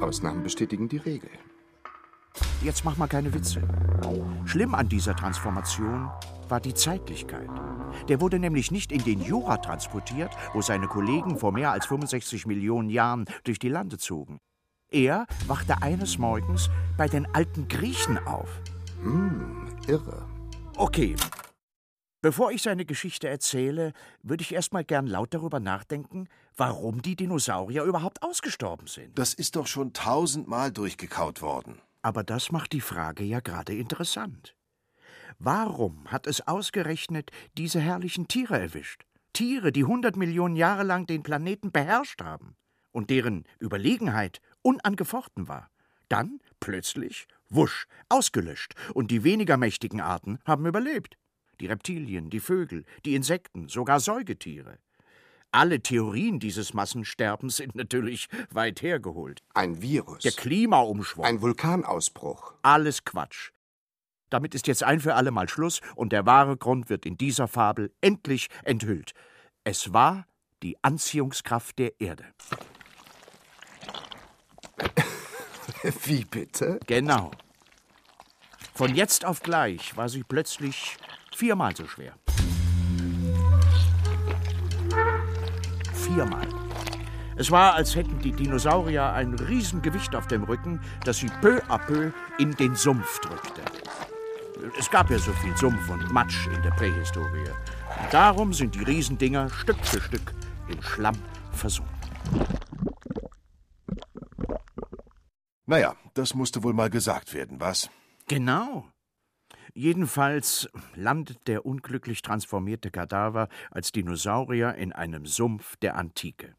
Ausnahmen bestätigen die Regel. Jetzt mach mal keine Witze. Schlimm an dieser Transformation war die Zeitlichkeit. Der wurde nämlich nicht in den Jura transportiert, wo seine Kollegen vor mehr als 65 Millionen Jahren durch die Lande zogen. Er wachte eines Morgens bei den alten Griechen auf. Hm, irre. Okay. Bevor ich seine Geschichte erzähle, würde ich erst mal gern laut darüber nachdenken, warum die Dinosaurier überhaupt ausgestorben sind. Das ist doch schon tausendmal durchgekaut worden. Aber das macht die Frage ja gerade interessant. Warum hat es ausgerechnet diese herrlichen Tiere erwischt? Tiere, die hundert Millionen Jahre lang den Planeten beherrscht haben und deren Überlegenheit unangefochten war. Dann plötzlich, wusch, ausgelöscht und die weniger mächtigen Arten haben überlebt. Die Reptilien, die Vögel, die Insekten, sogar Säugetiere. Alle Theorien dieses Massensterbens sind natürlich weit hergeholt. Ein Virus. Der Klimaumschwung. Ein Vulkanausbruch. Alles Quatsch. Damit ist jetzt ein für alle Mal Schluss und der wahre Grund wird in dieser Fabel endlich enthüllt. Es war die Anziehungskraft der Erde. Wie bitte? Genau. Von jetzt auf gleich war sie plötzlich viermal so schwer. Viermal. Es war, als hätten die Dinosaurier ein Riesengewicht auf dem Rücken, das sie peu à peu in den Sumpf drückte. Es gab ja so viel Sumpf und Matsch in der Prähistorie. Und darum sind die Riesendinger Stück für Stück im Schlamm versunken. Naja, das musste wohl mal gesagt werden, was? Genau. Jedenfalls landet der unglücklich transformierte Kadaver als Dinosaurier in einem Sumpf der Antike.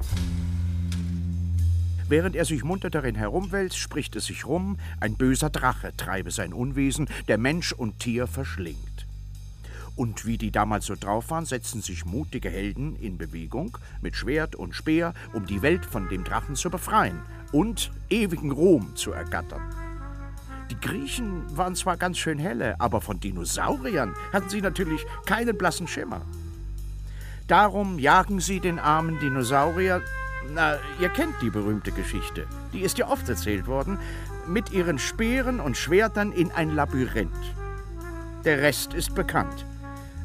Während er sich munter darin herumwälzt, spricht es sich rum, ein böser Drache treibe sein Unwesen, der Mensch und Tier verschlingt. Und wie die damals so drauf waren, setzen sich mutige Helden in Bewegung mit Schwert und Speer, um die Welt von dem Drachen zu befreien und ewigen Ruhm zu ergattern. Die Griechen waren zwar ganz schön helle, aber von Dinosauriern hatten sie natürlich keinen blassen Schimmer. Darum jagen sie den armen Dinosaurier, na, ihr kennt die berühmte Geschichte, die ist ja oft erzählt worden, mit ihren Speeren und Schwertern in ein Labyrinth. Der Rest ist bekannt.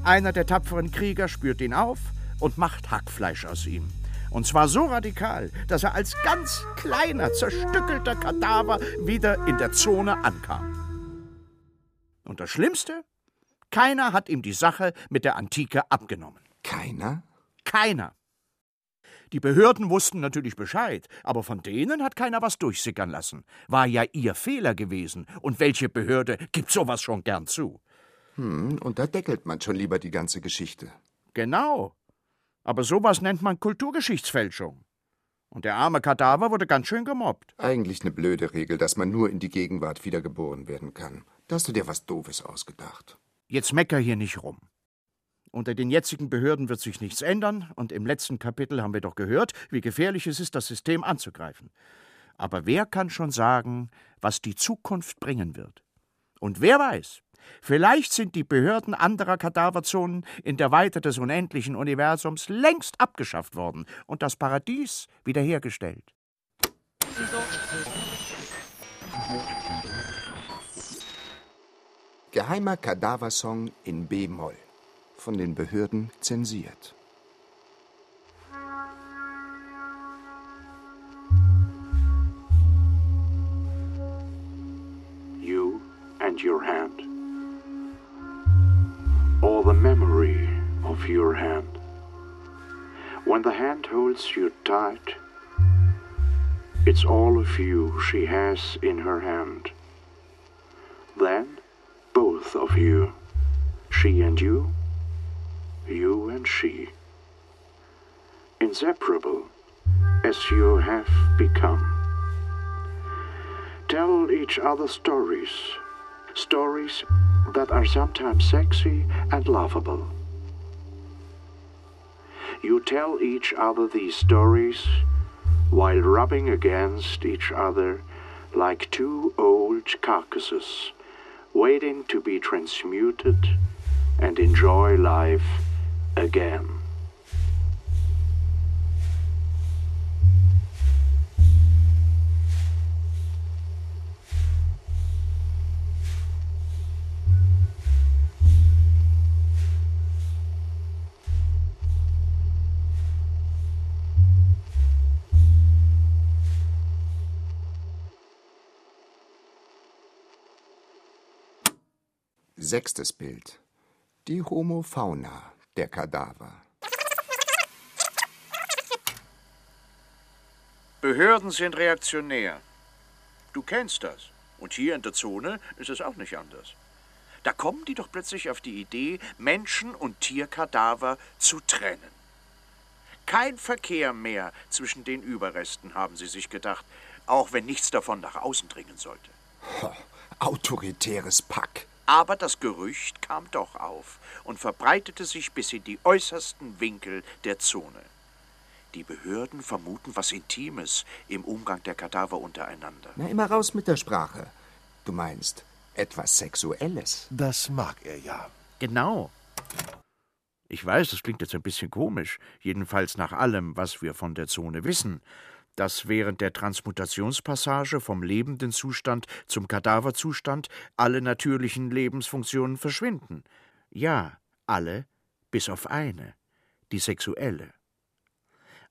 Einer der tapferen Krieger spürt ihn auf und macht Hackfleisch aus ihm. Und zwar so radikal, dass er als ganz kleiner, zerstückelter Kadaver wieder in der Zone ankam. Und das Schlimmste? Keiner hat ihm die Sache mit der Antike abgenommen. Keiner? Keiner. Die Behörden wussten natürlich Bescheid, aber von denen hat keiner was durchsickern lassen. War ja ihr Fehler gewesen. Und welche Behörde gibt sowas schon gern zu? Hm, und da deckelt man schon lieber die ganze Geschichte. Genau. Aber sowas nennt man Kulturgeschichtsfälschung. Und der arme Kadaver wurde ganz schön gemobbt. Eigentlich eine blöde Regel, dass man nur in die Gegenwart wiedergeboren werden kann. Da hast du dir was Doofes ausgedacht. Jetzt mecker hier nicht rum. Unter den jetzigen Behörden wird sich nichts ändern, und im letzten Kapitel haben wir doch gehört, wie gefährlich es ist, das System anzugreifen. Aber wer kann schon sagen, was die Zukunft bringen wird? Und wer weiß, Vielleicht sind die Behörden anderer Kadaverzonen in der Weite des unendlichen Universums längst abgeschafft worden und das Paradies wiederhergestellt. Geheimer Kadaversong in B-Moll. Von den Behörden zensiert. And your hand. or the memory of your hand. When the hand holds you tight, It's all of you she has in her hand. Then, both of you, she and you, you and she, inseparable as you have become. Tell each other stories, stories that are sometimes sexy and lovable. You tell each other these stories while rubbing against each other like two old carcasses waiting to be transmuted and enjoy life again. Sechstes Bild. Die Homofauna, der Kadaver. Behörden sind reaktionär. Du kennst das. Und hier in der Zone ist es auch nicht anders. Da kommen die doch plötzlich auf die Idee, Menschen- und Tierkadaver zu trennen. Kein Verkehr mehr zwischen den Überresten, haben sie sich gedacht, auch wenn nichts davon nach außen dringen sollte. Ho, autoritäres Pack. Aber das Gerücht kam doch auf und verbreitete sich bis in die äußersten Winkel der Zone. Die Behörden vermuten was Intimes im Umgang der Kadaver untereinander. Na, immer raus mit der Sprache. Du meinst etwas Sexuelles. Das mag er ja. Genau. Ich weiß, das klingt jetzt ein bisschen komisch, jedenfalls nach allem, was wir von der Zone wissen dass während der Transmutationspassage vom lebenden Zustand zum Kadaverzustand alle natürlichen Lebensfunktionen verschwinden. Ja, alle, bis auf eine, die sexuelle.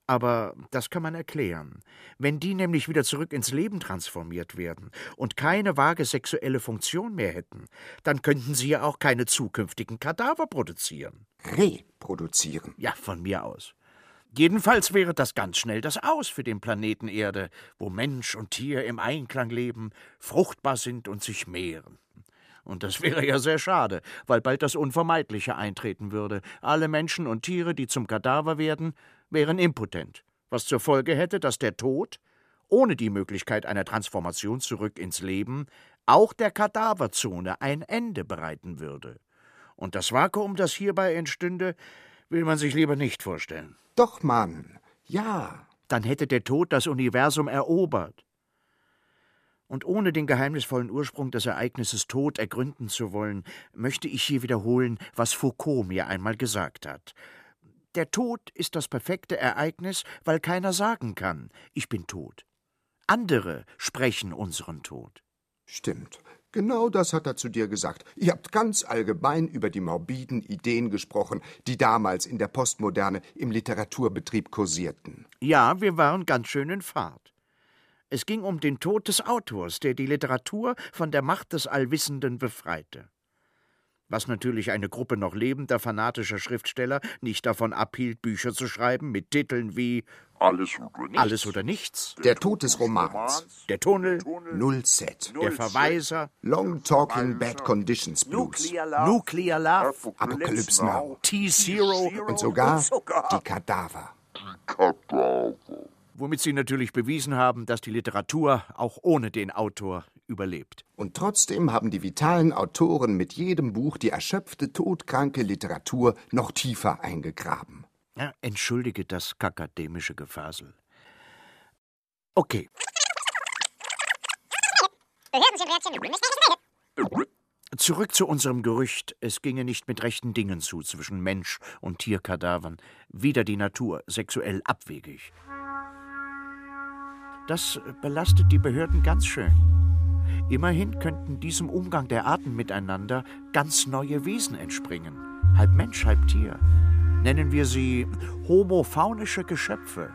Aber das kann man erklären. Wenn die nämlich wieder zurück ins Leben transformiert werden und keine vage sexuelle Funktion mehr hätten, dann könnten sie ja auch keine zukünftigen Kadaver produzieren. Reproduzieren. Ja, von mir aus. Jedenfalls wäre das ganz schnell das Aus für den Planeten Erde, wo Mensch und Tier im Einklang leben, fruchtbar sind und sich mehren. Und das wäre ja sehr schade, weil bald das Unvermeidliche eintreten würde. Alle Menschen und Tiere, die zum Kadaver werden, wären impotent, was zur Folge hätte, dass der Tod, ohne die Möglichkeit einer Transformation zurück ins Leben, auch der Kadaverzone ein Ende bereiten würde. Und das Vakuum, das hierbei entstünde, will man sich lieber nicht vorstellen. Doch, Mann. Ja. Dann hätte der Tod das Universum erobert. Und ohne den geheimnisvollen Ursprung des Ereignisses Tod ergründen zu wollen, möchte ich hier wiederholen, was Foucault mir einmal gesagt hat. Der Tod ist das perfekte Ereignis, weil keiner sagen kann, ich bin tot. Andere sprechen unseren Tod. Stimmt. Genau das hat er zu dir gesagt. Ihr habt ganz allgemein über die morbiden Ideen gesprochen, die damals in der Postmoderne im Literaturbetrieb kursierten. Ja, wir waren ganz schön in Fahrt. Es ging um den Tod des Autors, der die Literatur von der Macht des Allwissenden befreite was natürlich eine Gruppe noch lebender fanatischer Schriftsteller nicht davon abhielt, Bücher zu schreiben mit Titeln wie Alles oder nichts. Alles oder nichts. Der Tod des Romans. Der Tunnel. Null Set. Der Verweiser. Long Talking Bad Conditions Blues. Nuclear Love. Apocalypse Now. T-Zero. Und sogar die Kadaver. Kadaver. Womit sie natürlich bewiesen haben, dass die Literatur auch ohne den Autor überlebt. Und trotzdem haben die vitalen Autoren mit jedem Buch die erschöpfte, todkranke Literatur noch tiefer eingegraben. Ja, entschuldige das kakademische Gefasel. Okay. Zurück zu unserem Gerücht, es ginge nicht mit rechten Dingen zu zwischen Mensch und Tierkadavern, wieder die Natur, sexuell abwegig. Das belastet die Behörden ganz schön. Immerhin könnten diesem Umgang der Arten miteinander ganz neue Wesen entspringen, halb Mensch, halb Tier. Nennen wir sie homofaunische Geschöpfe.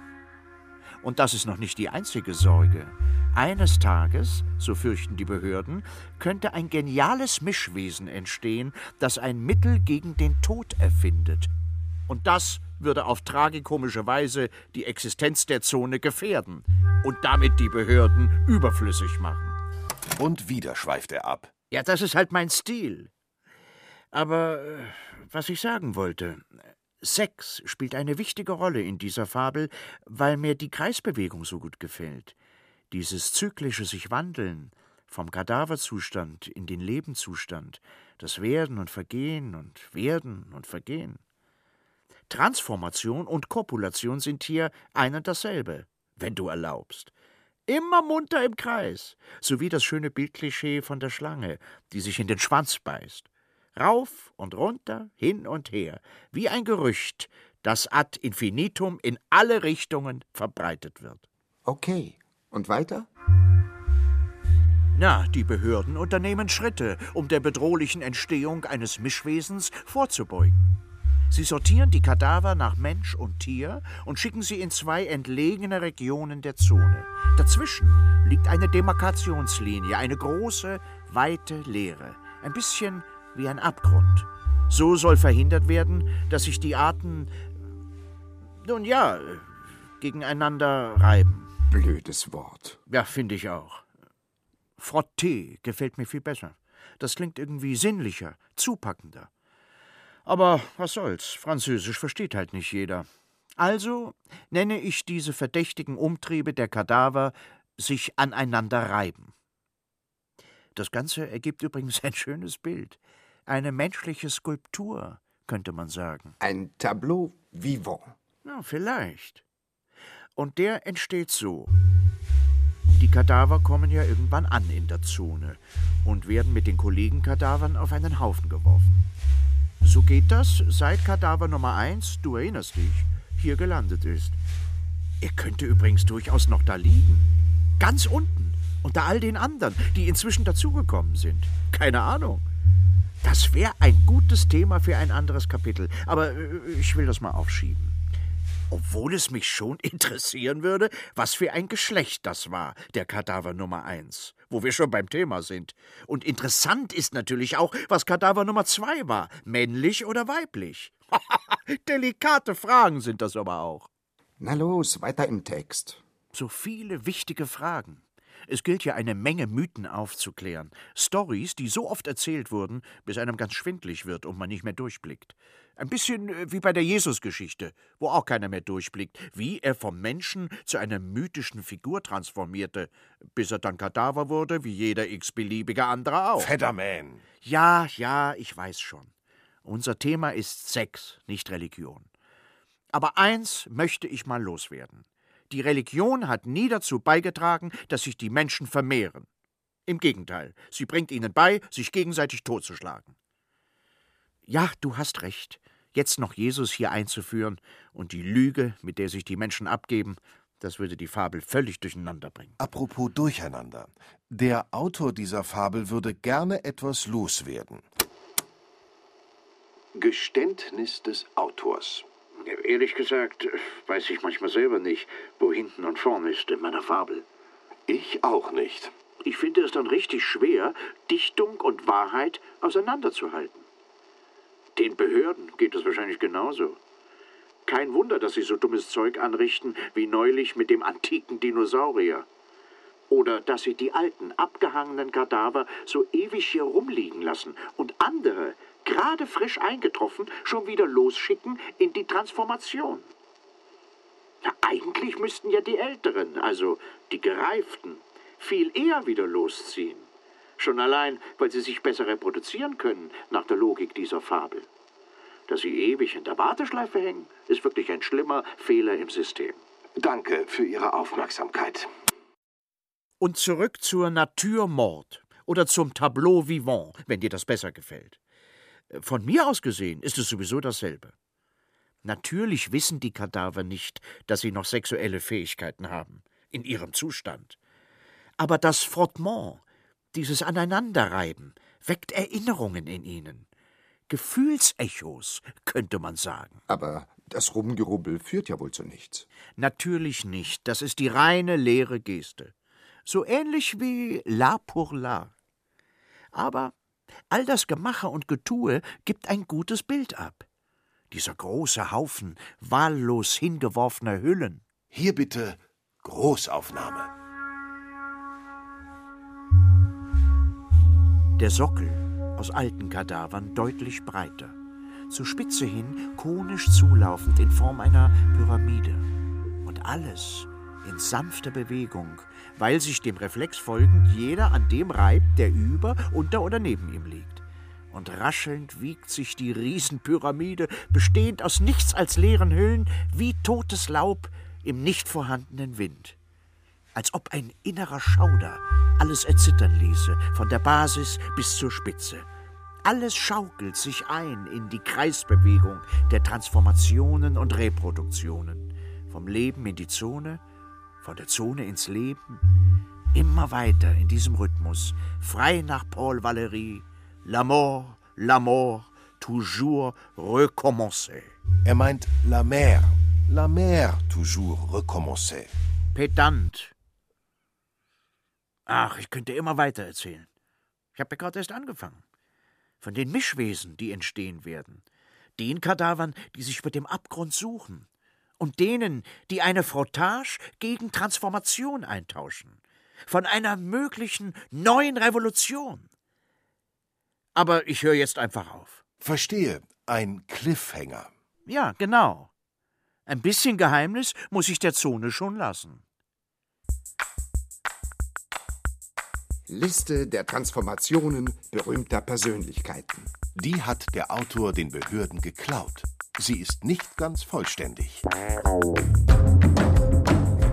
Und das ist noch nicht die einzige Sorge. Eines Tages, so fürchten die Behörden, könnte ein geniales Mischwesen entstehen, das ein Mittel gegen den Tod erfindet. Und das würde auf tragikomische Weise die Existenz der Zone gefährden und damit die Behörden überflüssig machen. Und wieder schweift er ab. Ja, das ist halt mein Stil. Aber äh, was ich sagen wollte, Sex spielt eine wichtige Rolle in dieser Fabel, weil mir die Kreisbewegung so gut gefällt. Dieses zyklische sich wandeln vom Kadaverzustand in den Lebenszustand, das Werden und Vergehen und Werden und Vergehen. Transformation und Kopulation sind hier ein und dasselbe, wenn du erlaubst. Immer munter im Kreis, sowie das schöne Bildklischee von der Schlange, die sich in den Schwanz beißt. Rauf und runter, hin und her, wie ein Gerücht, das ad infinitum in alle Richtungen verbreitet wird. Okay. Und weiter? Na, die Behörden unternehmen Schritte, um der bedrohlichen Entstehung eines Mischwesens vorzubeugen. Sie sortieren die Kadaver nach Mensch und Tier und schicken sie in zwei entlegene Regionen der Zone. Dazwischen liegt eine Demarkationslinie, eine große, weite Leere. Ein bisschen wie ein Abgrund. So soll verhindert werden, dass sich die Arten, nun ja, gegeneinander reiben. Blödes Wort. Ja, finde ich auch. Frottee gefällt mir viel besser. Das klingt irgendwie sinnlicher, zupackender. Aber was soll's, Französisch versteht halt nicht jeder. Also nenne ich diese verdächtigen Umtriebe der Kadaver sich aneinander reiben. Das Ganze ergibt übrigens ein schönes Bild. Eine menschliche Skulptur, könnte man sagen. Ein Tableau vivant. Ja, vielleicht. Und der entsteht so. Die Kadaver kommen ja irgendwann an in der Zone und werden mit den Kollegenkadavern auf einen Haufen geworfen. So geht das, seit Kadaver Nummer 1, du erinnerst dich, hier gelandet ist. Er könnte übrigens durchaus noch da liegen. Ganz unten, unter all den anderen, die inzwischen dazugekommen sind. Keine Ahnung. Das wäre ein gutes Thema für ein anderes Kapitel, aber äh, ich will das mal aufschieben obwohl es mich schon interessieren würde, was für ein Geschlecht das war, der Kadaver Nummer eins, wo wir schon beim Thema sind. Und interessant ist natürlich auch, was Kadaver Nummer zwei war, männlich oder weiblich. Delikate Fragen sind das aber auch. Na los, weiter im Text. So viele wichtige Fragen. Es gilt ja eine Menge Mythen aufzuklären. Stories, die so oft erzählt wurden, bis einem ganz schwindlig wird und man nicht mehr durchblickt. Ein bisschen äh, wie bei der Jesusgeschichte, wo auch keiner mehr durchblickt, wie er vom Menschen zu einer mythischen Figur transformierte, bis er dann Kadaver wurde, wie jeder x-beliebige andere auch. Fedderman! Ja, ja, ich weiß schon. Unser Thema ist Sex, nicht Religion. Aber eins möchte ich mal loswerden. Die Religion hat nie dazu beigetragen, dass sich die Menschen vermehren. Im Gegenteil, sie bringt ihnen bei, sich gegenseitig totzuschlagen. Ja, du hast recht jetzt noch Jesus hier einzuführen und die Lüge, mit der sich die Menschen abgeben, das würde die Fabel völlig durcheinander bringen. Apropos Durcheinander. Der Autor dieser Fabel würde gerne etwas loswerden. Geständnis des Autors. Ehrlich gesagt, weiß ich manchmal selber nicht, wo hinten und vorne ist in meiner Fabel. Ich auch nicht. Ich finde es dann richtig schwer, Dichtung und Wahrheit auseinanderzuhalten. Den Behörden geht es wahrscheinlich genauso. Kein Wunder, dass sie so dummes Zeug anrichten wie neulich mit dem antiken Dinosaurier. Oder dass sie die alten, abgehangenen Kadaver so ewig hier rumliegen lassen und andere, gerade frisch eingetroffen, schon wieder losschicken in die Transformation. Ja, eigentlich müssten ja die Älteren, also die Gereiften, viel eher wieder losziehen. Schon allein, weil sie sich besser reproduzieren können, nach der Logik dieser Fabel. Dass sie ewig in der Warteschleife hängen, ist wirklich ein schlimmer Fehler im System. Danke für Ihre Aufmerksamkeit. Und zurück zur Naturmord oder zum Tableau vivant, wenn dir das besser gefällt. Von mir aus gesehen ist es sowieso dasselbe. Natürlich wissen die Kadaver nicht, dass sie noch sexuelle Fähigkeiten haben, in ihrem Zustand. Aber das Frottement, dieses Aneinanderreiben weckt Erinnerungen in ihnen. Gefühlsechos, könnte man sagen. Aber das Rumgerubbel führt ja wohl zu nichts. Natürlich nicht. Das ist die reine leere Geste. So ähnlich wie La pour La. Aber all das Gemache und Getue gibt ein gutes Bild ab. Dieser große Haufen wahllos hingeworfener Hüllen. Hier bitte Großaufnahme. Der Sockel aus alten Kadavern deutlich breiter. Zur Spitze hin konisch zulaufend in Form einer Pyramide. Und alles in sanfter Bewegung, weil sich dem Reflex folgend jeder an dem reibt, der über, unter oder neben ihm liegt. Und raschelnd wiegt sich die Riesenpyramide, bestehend aus nichts als leeren Hüllen, wie totes Laub im nicht vorhandenen Wind. Als ob ein innerer Schauder alles erzittern ließe, von der Basis bis zur Spitze. Alles schaukelt sich ein in die Kreisbewegung der Transformationen und Reproduktionen. Vom Leben in die Zone, von der Zone ins Leben, immer weiter in diesem Rhythmus, frei nach Paul Valéry, La mort, la mort, toujours recommencer. Er meint la mer, la mer toujours recommencer. Pedant. Ach, ich könnte immer weiter erzählen. Ich habe ja gerade erst angefangen. Von den Mischwesen, die entstehen werden. Den Kadavern, die sich über dem Abgrund suchen. Und denen, die eine Frottage gegen Transformation eintauschen. Von einer möglichen neuen Revolution. Aber ich höre jetzt einfach auf. Verstehe, ein Cliffhanger. Ja, genau. Ein bisschen Geheimnis muss ich der Zone schon lassen. Liste der Transformationen berühmter Persönlichkeiten. Die hat der Autor den Behörden geklaut. Sie ist nicht ganz vollständig.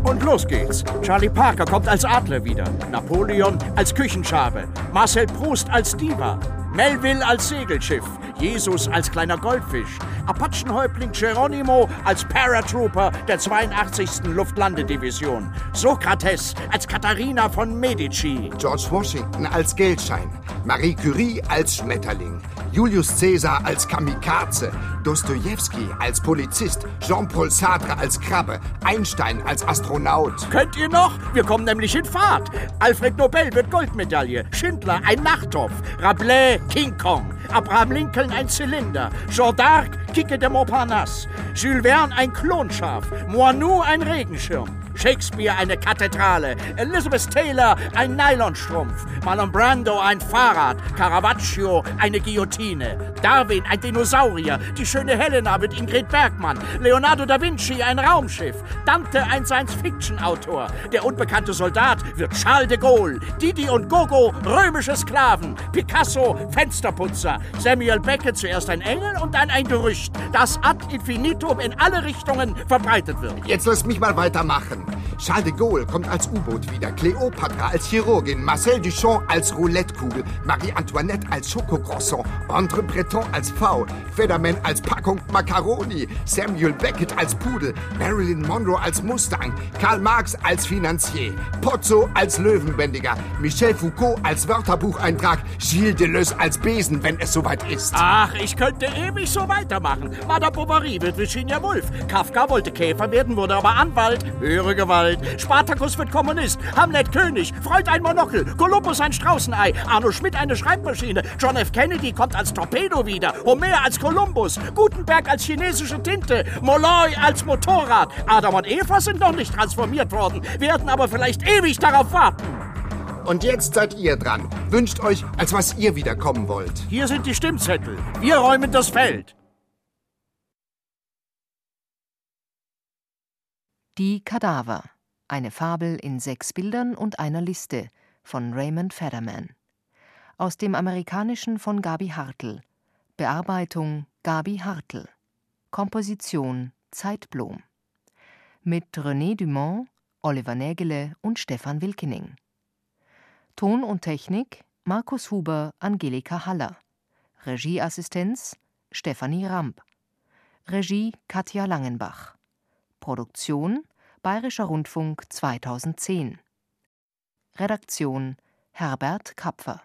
Und los geht's. Charlie Parker kommt als Adler wieder. Napoleon als Küchenschabe. Marcel Proust als Diva. Melville als Segelschiff. Jesus als kleiner Goldfisch. Apachenhäuptling Geronimo als Paratrooper der 82. Luftlandedivision. Sokrates als Katharina von Medici. George Washington als Geldschein. Marie Curie als Schmetterling. Julius Caesar als Kamikaze. Dostoevsky als Polizist. Jean-Paul Sartre als Krabbe. Einstein als Astronaut. Könnt ihr noch? Wir kommen nämlich in Fahrt. Alfred Nobel wird Goldmedaille. Schindler ein Nachtopf. Rabelais King Kong. Abraham Lincoln ein Zylinder. Jean d'Arc Kicke de Montparnasse. Jules Verne ein Klonschaf. Moinou ein Regenschirm. Shakespeare eine Kathedrale, Elizabeth Taylor ein Nylonstrumpf, Marlon Brando ein Fahrrad, Caravaggio eine Guillotine, Darwin ein Dinosaurier, die schöne Helena wird Ingrid Bergmann, Leonardo da Vinci ein Raumschiff, Dante ein Science-Fiction-Autor, der unbekannte Soldat wird Charles de Gaulle, Didi und Gogo römische Sklaven, Picasso Fensterputzer, Samuel Beckett zuerst ein Engel und dann ein Gerücht, das ad infinitum in alle Richtungen verbreitet wird. Jetzt lass mich mal weitermachen. Charles de Gaulle kommt als U-Boot wieder, Cleopatra als Chirurgin, Marcel Duchamp als Roulettekugel, Marie-Antoinette als Schokocroissant, Andre Breton als V, Federman als Packung Macaroni, Samuel Beckett als Pudel, Marilyn Monroe als Mustang, Karl Marx als Finanzier, Pozzo als Löwenbändiger, Michel Foucault als Wörterbucheintrag, Gilles Deleuze als Besen, wenn es soweit ist. Ach, ich könnte ewig so weitermachen. Madame Bovary wird Virginia Woolf. Kafka wollte Käfer werden, wurde aber Anwalt. Höhere Gewalt. Spartacus wird Kommunist. Hamlet König. Freud ein Monokel. Kolumbus ein Straußenei. Arno Schmidt eine Schreibmaschine. John F. Kennedy kommt als Torpedo wieder. Homer als Kolumbus. Gutenberg als chinesische Tinte. Molloy als Motorrad. Adam und Eva sind noch nicht transformiert worden, werden aber vielleicht ewig darauf warten. Und jetzt seid ihr dran. Wünscht euch, als was ihr wiederkommen wollt. Hier sind die Stimmzettel. Wir räumen das Feld. Die Kadaver. Eine Fabel in sechs Bildern und einer Liste von Raymond Federman. Aus dem Amerikanischen von Gabi Hartl. Bearbeitung Gabi Hartl. Komposition Zeitblom. Mit René Dumont, Oliver Nägele und Stefan Wilkening. Ton und Technik Markus Huber, Angelika Haller. Regieassistenz Stefanie Ramp. Regie Katja Langenbach. Produktion Bayerischer Rundfunk 2010. Redaktion Herbert Kapfer